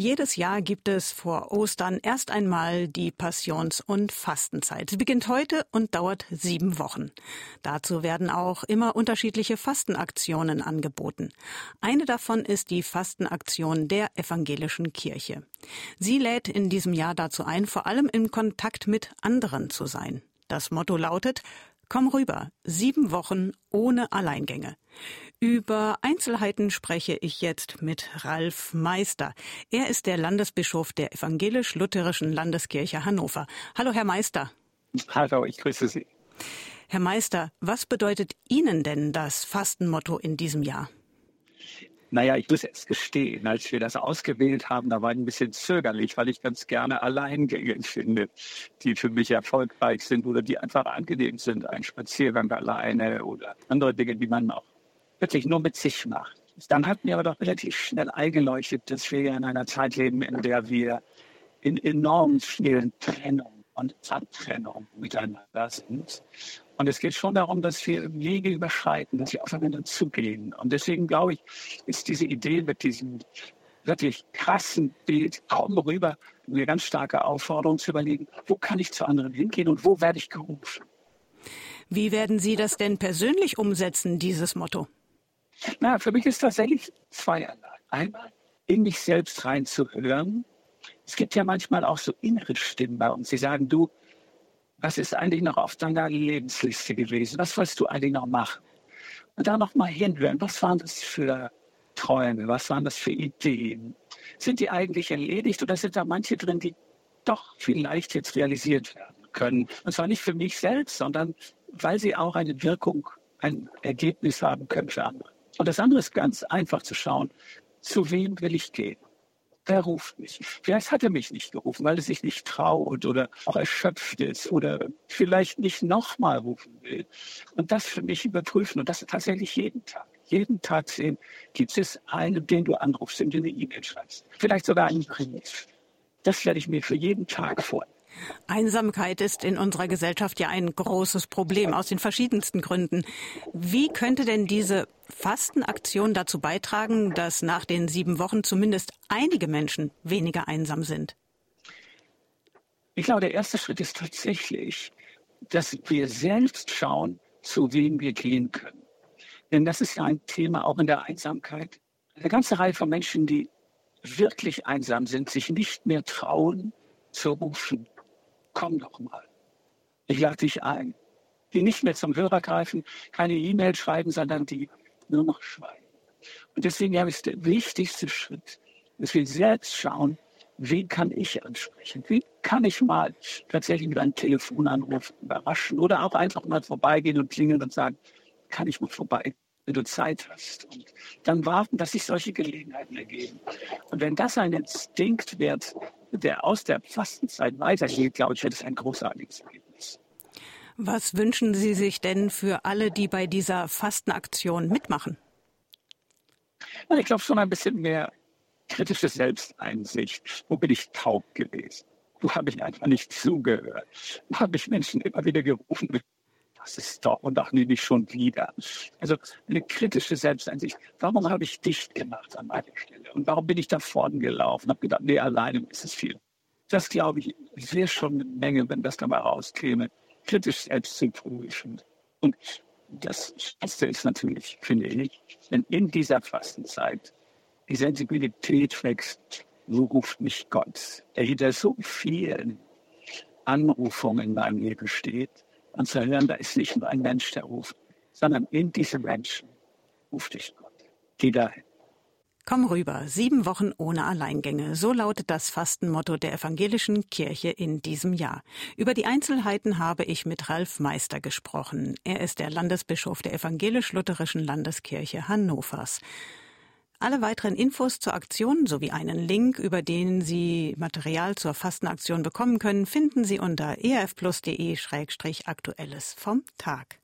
Jedes Jahr gibt es vor Ostern erst einmal die Passions- und Fastenzeit. Sie beginnt heute und dauert sieben Wochen. Dazu werden auch immer unterschiedliche Fastenaktionen angeboten. Eine davon ist die Fastenaktion der evangelischen Kirche. Sie lädt in diesem Jahr dazu ein, vor allem in Kontakt mit anderen zu sein. Das Motto lautet Komm rüber, sieben Wochen ohne Alleingänge. Über Einzelheiten spreche ich jetzt mit Ralf Meister. Er ist der Landesbischof der evangelisch-lutherischen Landeskirche Hannover. Hallo, Herr Meister. Hallo, ich grüße Sie. Herr Meister, was bedeutet Ihnen denn das Fastenmotto in diesem Jahr? Naja, ich muss jetzt gestehen, als wir das ausgewählt haben, da war ich ein bisschen zögerlich, weil ich ganz gerne Alleingänge finde, die für mich erfolgreich sind oder die einfach angenehm sind. Ein Spaziergang alleine oder andere Dinge, die man auch wirklich nur mit sich macht. Dann hat mir aber doch relativ schnell eingeleuchtet, dass wir ja in einer Zeit leben, in der wir in enorm vielen Trennungen und Abtrennungen miteinander sind. Und es geht schon darum, dass wir Wege überschreiten, dass wir aufeinander zugehen. Und deswegen glaube ich, ist diese Idee mit diesem wirklich krassen Bild kaum rüber eine ganz starke Aufforderung zu überlegen, wo kann ich zu anderen hingehen und wo werde ich gerufen. Wie werden Sie das denn persönlich umsetzen, dieses Motto? Na, für mich ist tatsächlich zweierlei. Einmal in mich selbst reinzuhören. Es gibt ja manchmal auch so innere Stimmen bei uns, die sagen, du, was ist eigentlich noch auf deiner Lebensliste gewesen? Was wolltest du eigentlich noch machen? Und da noch mal hinhören, was waren das für Träume? Was waren das für Ideen? Sind die eigentlich erledigt oder sind da manche drin, die doch vielleicht jetzt realisiert werden können? Und zwar nicht für mich selbst, sondern weil sie auch eine Wirkung, ein Ergebnis haben können für andere. Und das andere ist ganz einfach zu schauen, zu wem will ich gehen? Wer ruft mich? Vielleicht hat er mich nicht gerufen, weil er sich nicht traut oder auch erschöpft ist oder vielleicht nicht nochmal rufen will. Und das für mich überprüfen und das tatsächlich jeden Tag. Jeden Tag sehen, gibt es einen, den du anrufst, den du eine E-Mail schreibst. Vielleicht sogar einen Brief. Das werde ich mir für jeden Tag vornehmen. Einsamkeit ist in unserer Gesellschaft ja ein großes Problem aus den verschiedensten Gründen. Wie könnte denn diese Fastenaktion dazu beitragen, dass nach den sieben Wochen zumindest einige Menschen weniger einsam sind? Ich glaube, der erste Schritt ist tatsächlich, dass wir selbst schauen, zu wem wir gehen können. Denn das ist ja ein Thema auch in der Einsamkeit. Eine ganze Reihe von Menschen, die wirklich einsam sind, sich nicht mehr trauen zu rufen, komm doch mal. Ich lade dich ein. Die nicht mehr zum Hörer greifen, keine E-Mail schreiben, sondern die nur noch schweigen. Und deswegen ja, ist der wichtigste Schritt, dass wir selbst schauen, wen kann ich ansprechen? Wie kann ich mal tatsächlich mit einem Telefonanruf überraschen oder auch einfach mal vorbeigehen und klingeln und sagen, kann ich mal vorbei, wenn du Zeit hast. Und dann warten, dass sich solche Gelegenheiten ergeben. Und wenn das ein Instinkt wird, der aus der Fastenzeit weitergeht, glaube ich, wird es ein großartiges Ergebnis. Was wünschen Sie sich denn für alle, die bei dieser Fastenaktion mitmachen? Ich glaube schon ein bisschen mehr kritische Selbsteinsicht. Wo bin ich taub gewesen? Wo habe ich einfach nicht zugehört? Wo habe ich Menschen immer wieder gerufen das ist doch und nee, nicht schon wieder. Also eine kritische Selbsteinsicht. Warum habe ich dicht gemacht an meiner Stelle? Und warum bin ich da vorne gelaufen? Habe gedacht, nee, alleine ist es viel. Das glaube ich, wäre schon eine Menge, wenn das dabei rauskäme. Kritisch selbst zu prüfen. Und das Beste ist natürlich, finde ich, wenn in dieser Fastenzeit die Sensibilität wächst, so ruft mich Gott, der hinter so vielen Anrufungen in meinem Leben steht, und da ist nicht nur ein Mensch, der ruft, sondern in diesem Menschen ruft dich Gott. Geh dahin. Komm rüber, sieben Wochen ohne Alleingänge. So lautet das Fastenmotto der evangelischen Kirche in diesem Jahr. Über die Einzelheiten habe ich mit Ralf Meister gesprochen. Er ist der Landesbischof der evangelisch-lutherischen Landeskirche Hannovers. Alle weiteren Infos zur Aktion sowie einen Link, über den Sie Material zur Fastenaktion bekommen können, finden Sie unter erfplus.de-aktuelles vom Tag.